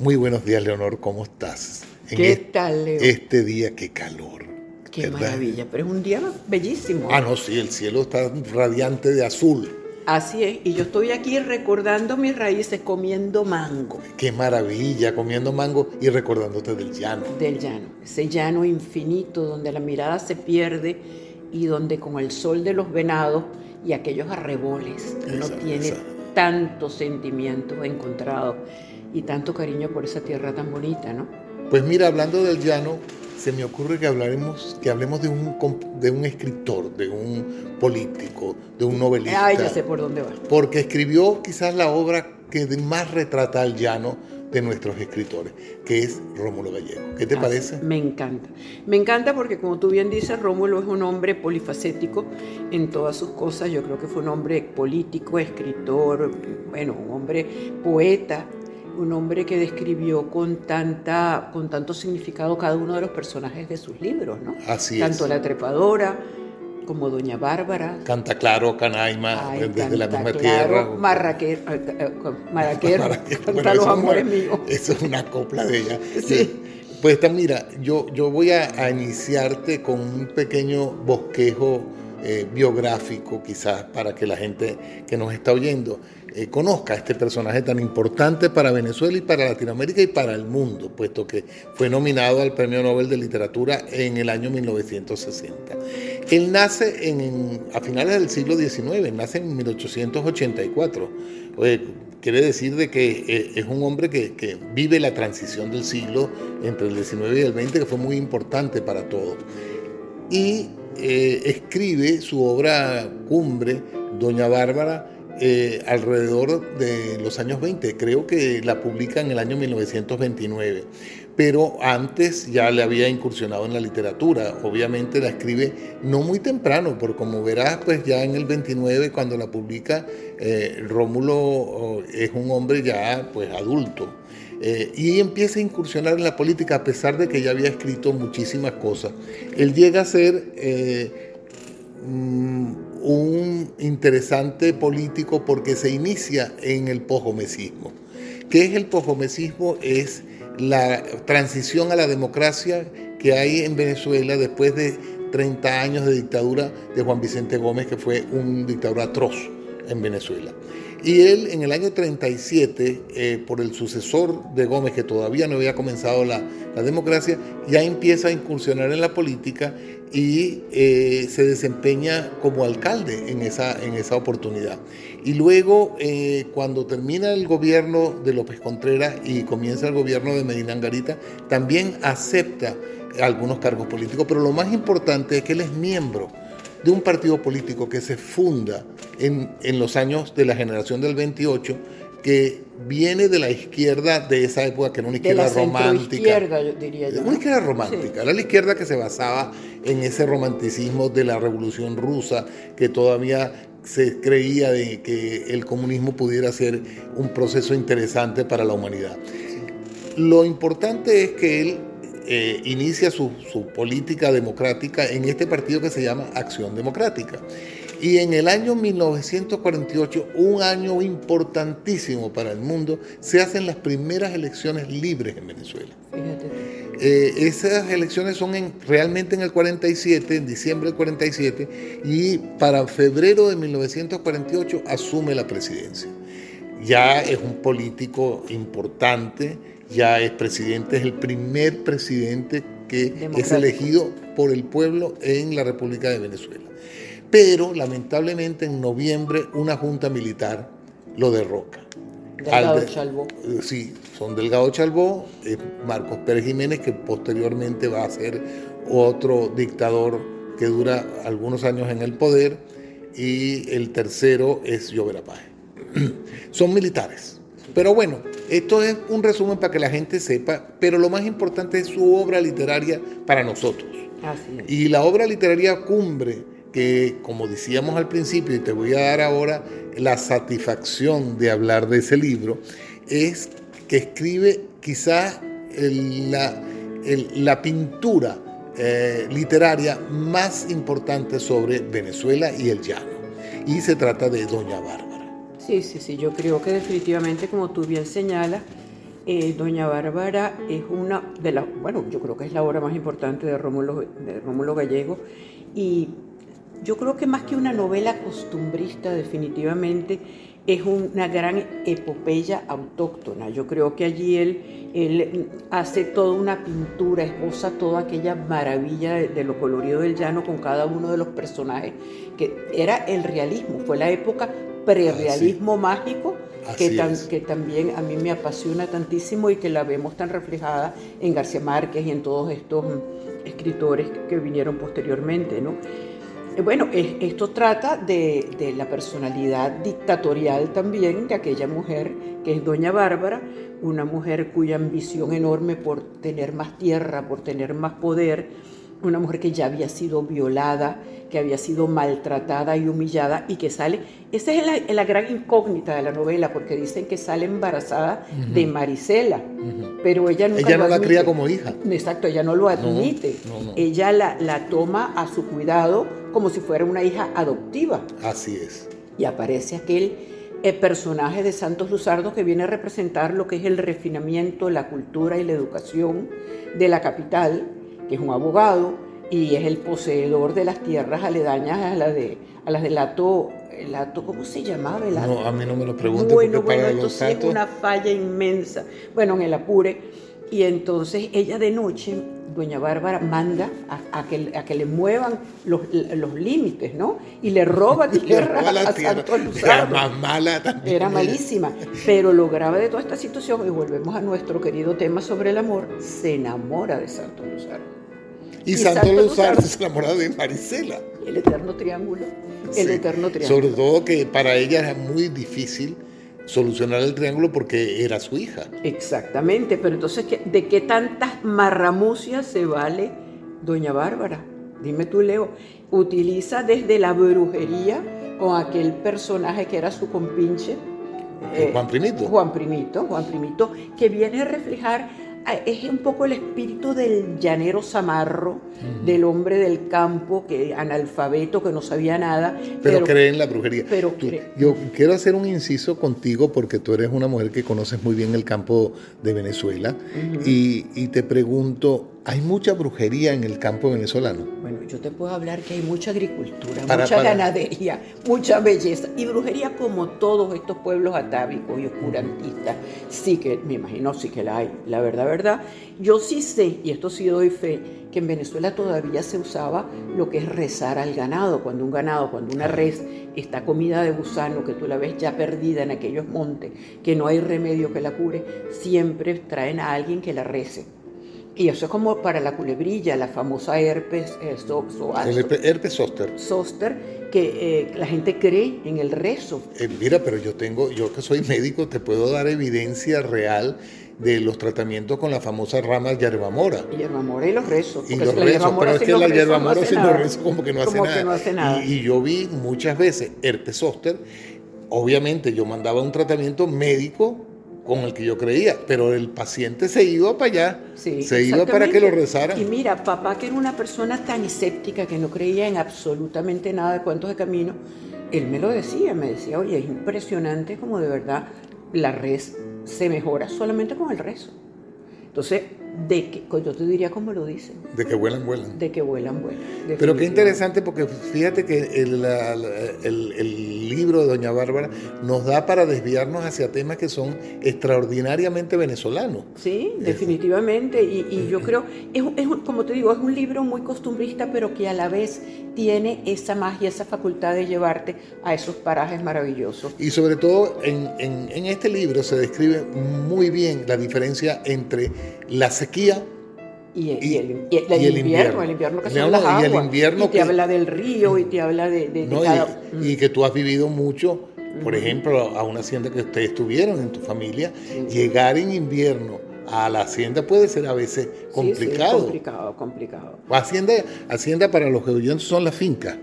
Muy buenos días, Leonor, ¿cómo estás? ¿Qué tal, Leo? Este día, qué calor. Qué maravilla, pero es un día bellísimo. Ah, no, sí, el cielo está radiante de azul. Así es, y yo estoy aquí recordando mis raíces comiendo mango. Qué maravilla, comiendo mango y recordándote del llano. Del llano, ese llano infinito donde la mirada se pierde y donde con el sol de los venados y aquellos arreboles uno tiene tantos sentimientos encontrados y tanto cariño por esa tierra tan bonita, ¿no? Pues mira, hablando del llano, se me ocurre que hablaremos, que hablemos de un, de un escritor, de un político, de un novelista. Ah, ya sé por dónde va. Porque escribió quizás la obra que más retrata al llano de nuestros escritores, que es Rómulo Gallego. ¿Qué te parece? Me encanta. Me encanta porque, como tú bien dices, Rómulo es un hombre polifacético en todas sus cosas. Yo creo que fue un hombre político, escritor, bueno, un hombre poeta, un hombre que describió con, tanta, con tanto significado cada uno de los personajes de sus libros, ¿no? Así Tanto la trepadora como Doña Bárbara. Canta claro, Canaima, desde la misma tierra. Marraquer, Maraquer, canta los amores míos. Eso es una copla de ella. Sí. Pues mira, yo, yo voy a, iniciarte con un pequeño bosquejo eh, biográfico, quizás, para que la gente que nos está oyendo eh, conozca este personaje tan importante para Venezuela y para Latinoamérica y para el mundo, puesto que fue nominado al Premio Nobel de Literatura en el año 1960. Él nace a finales del siglo XIX, nace en 1884. quiere decir de que eh, es un hombre que, vive la transición del siglo entre el XIX y el XX, que fue muy importante para todos. Y eh, escribe su obra cumbre, Doña Bárbara, eh, alrededor de los años 20. Creo que la publica en el año 1929. Pero antes ya le había incursionado en la literatura. Obviamente la escribe no muy temprano, porque como verás, pues ya en el 29, cuando la publica, eh, Rómulo oh, es un hombre ya pues adulto. Eh, y empieza a incursionar en la política a pesar de que ya había escrito muchísimas cosas. Él llega a ser mm, un interesante político porque se inicia en el posgomecismo. ¿Qué es el posgomecismo? Es la transición a la democracia que hay en Venezuela después de 30 años de dictadura de Juan Vicente Gómez, que fue un dictador atroz en Venezuela. Y él en el año 37, eh, por el sucesor de Gómez, que todavía no había comenzado la, democracia, ya empieza a incursionar en la política y eh, se desempeña como alcalde en esa, en esa oportunidad. Y luego, eh, cuando termina el gobierno de López Contreras y comienza el gobierno de Medina Angarita, también acepta algunos cargos políticos, pero lo más importante es que él es miembro de un partido político que se funda en, en, los años de la generación del 28, que viene de la izquierda de esa época, que era una izquierda romántica. izquierda, diría yo. Una izquierda romántica, era la izquierda que se basaba en ese romanticismo de la revolución rusa, que todavía se creía de que el comunismo pudiera ser un proceso interesante para la humanidad. Lo importante es que él eh, inicia su, política democrática en este partido que se llama Acción Democrática. Y en el año 1948, un año importantísimo para el mundo, se hacen las primeras elecciones libres en Venezuela. Eh, esas elecciones son en, realmente en el 47, en diciembre del 47, y para febrero de 1948 asume la presidencia. Ya es un político importante, ya es presidente, es el primer presidente que es elegido por el pueblo en la República de Venezuela. Pero lamentablemente en noviembre una junta militar lo derroca. Delgado Chalbó. Eh, sí, son Delgado Chalbó, Marcos Pérez Jiménez, que posteriormente va a ser otro dictador que dura algunos años en el poder, y el tercero es Llovera Páez. son militares pero bueno, esto es un resumen para que la gente sepa, pero lo más importante es su obra literaria para nosotros. Y la obra literaria cumbre, que como decíamos al principio, y te voy a dar ahora la satisfacción de hablar de ese libro, es que escribe quizás la, la, pintura eh, literaria más importante sobre Venezuela y el llano. Y se trata de Doña Bárbara. Sí, sí, sí, yo creo que definitivamente, como tú bien señalas, eh, Doña Bárbara es una de las, bueno, yo creo que es la obra más importante de Rómulo, de Rómulo Gallego y yo creo que más que una novela costumbrista definitivamente es una gran epopeya autóctona. Yo creo que allí él, él hace toda una pintura, esboza toda aquella maravilla de, lo colorido del llano con cada uno de los personajes, que era el realismo, fue la época prerealismo mágico que, que, también a mí me apasiona tantísimo y que la vemos tan reflejada en García Márquez y en todos estos escritores que vinieron posteriormente, ¿no? Eh, bueno, esto trata de, la personalidad dictatorial también de aquella mujer que es Doña Bárbara, una mujer cuya ambición enorme por tener más tierra, por tener más poder, una mujer que ya había sido violada, que había sido maltratada y humillada y que sale, esa es la, gran incógnita de la novela, porque dicen que sale embarazada de Marisela, pero ella Ella no la cría como hija. Exacto, ella no lo admite. ella la, la toma a su cuidado como si fuera una hija adoptiva. Así es. Y aparece aquel el eh, personaje de Santos Luzardo que viene a representar lo que es el refinamiento, la cultura y la educación de la capital, que es un abogado y es el poseedor de las tierras aledañas a, la de, a las del Lato, el ¿cómo se llamaba? El No, a mí no me lo pregunte. Bueno, bueno, esto sí es una falla inmensa. Bueno, en el Apure. Y entonces ella de noche, doña Bárbara, manda a, que, a que, le muevan los, los, límites, ¿no? Y le roba tierra a Santos Luzardo. Era más mala también. Era malísima. Pero lo grave de toda esta situación, y volvemos a nuestro querido tema sobre el amor, se enamora de Santos Luzardo. Y, Santo Luzardo se enamora de Marisela. El eterno triángulo. El eterno triángulo. Sobre todo que para ella era muy difícil solucionar el triángulo porque era su hija. Exactamente, pero entonces, ¿de qué tantas marramucias se vale doña Bárbara? Dime tú, Leo. Utiliza desde la brujería con aquel personaje que era su compinche. Eh, Juan Primito. Juan Primito, Juan Primito, que viene a reflejar es un poco el espíritu del llanero zamarro, del hombre del campo, que analfabeto, que no sabía nada. Pero, cree en la brujería. Pero Yo quiero hacer un inciso contigo porque tú eres una mujer que conoces muy bien el campo de Venezuela y, y te pregunto, ¿Hay mucha brujería en el campo venezolano? Bueno, yo te puedo hablar que hay mucha agricultura, mucha ganadería, mucha belleza y brujería como todos estos pueblos atávicos y oscurantistas. Sí que, me imagino, sí que la hay. La verdad, verdad, yo sí sé, y esto sí doy fe, que en Venezuela todavía se usaba lo que es rezar al ganado. Cuando un ganado, cuando una res está comida de gusano, que tú la ves ya perdida en aquellos montes, que no hay remedio que la cure, siempre traen a alguien que la rece y eso es como para la culebrilla, la famosa herpes, eh, el herpes zóster. Zóster, que eh, la gente cree en el rezo. Eh, mira, pero yo tengo, yo que soy médico, te puedo dar evidencia real de los tratamientos con la famosa rama yerbamora. Yerbamora y los rezos. Y los rezos, pero es que la yerbamora sin los rezos como que no hace nada. no hace nada. Y, y, yo vi muchas veces herpes zóster, obviamente yo mandaba un tratamiento médico con el que yo creía, pero el paciente se iba para allá, se iba para que lo rezaran. Y mira, papá que era una persona tan escéptica que no creía en absolutamente nada de cuentos de camino, él me lo decía, me decía, oye, es impresionante como de verdad la res se mejora solamente con el rezo. Entonces, de que, yo te diría como lo dicen. De que vuelan, vuelan. De que vuelan, vuelan. Pero qué interesante porque fíjate que el, el, libro de Doña Bárbara nos da para desviarnos hacia temas que son extraordinariamente venezolanos. Sí, definitivamente. Y, y yo creo, es, es, como te digo, es un libro muy costumbrista, pero que a la vez tiene esa magia, esa facultad de llevarte a esos parajes maravillosos. Y sobre todo en, en, en este libro se describe muy bien la diferencia entre la sequía y, el, invierno, el invierno que son las aguas. Y, el invierno te habla del río y te habla de, mm. y, que tú has vivido mucho, por ejemplo, a una hacienda que ustedes tuvieron en tu familia, llegar en invierno a la hacienda puede ser a veces complicado. complicado, complicado. Hacienda, hacienda para los que son las fincas,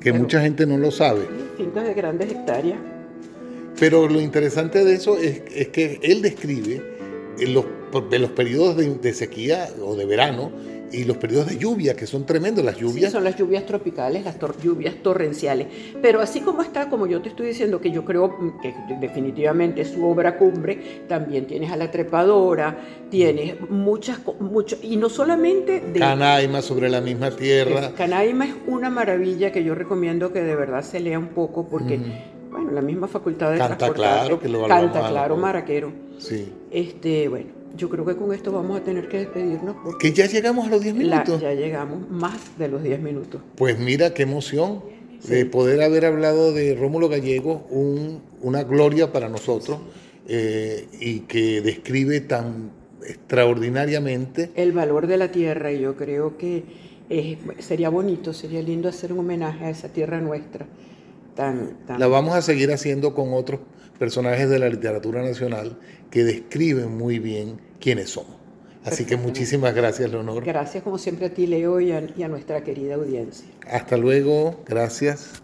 que mucha gente no lo sabe. Fincas de grandes hectáreas. Pero lo interesante de eso es, es que él describe en los, los periodos de, sequía o de verano y los periodos de lluvia, que son tremendos, las lluvias. Sí, son las lluvias tropicales, las lluvias torrenciales. Pero así como está, como yo te estoy diciendo, que yo creo que definitivamente es su obra cumbre, también tienes a La Trepadora, tienes muchas, mucho, y no solamente de... Canaima sobre la misma tierra. Canaima es una maravilla que yo recomiendo que de verdad se lea un poco porque... Bueno, la misma facultad de Canta claro, que lo Canta claro, Maraquero. Sí. Este, bueno, yo creo que con esto vamos a tener que despedirnos. Porque ya llegamos a los 10 minutos. ya llegamos más de los 10 minutos. Pues mira, qué emoción de poder haber hablado de Rómulo Gallego, una gloria para nosotros eh, y que describe tan extraordinariamente el valor de la tierra y yo creo que sería bonito, sería lindo hacer un homenaje a esa tierra nuestra. Tan, La vamos a seguir haciendo con otros personajes de la literatura nacional que describen muy bien quiénes somos. Así que muchísimas gracias, Leonor. Gracias como siempre a ti, Leo, y a, y a nuestra querida audiencia. Hasta luego, gracias.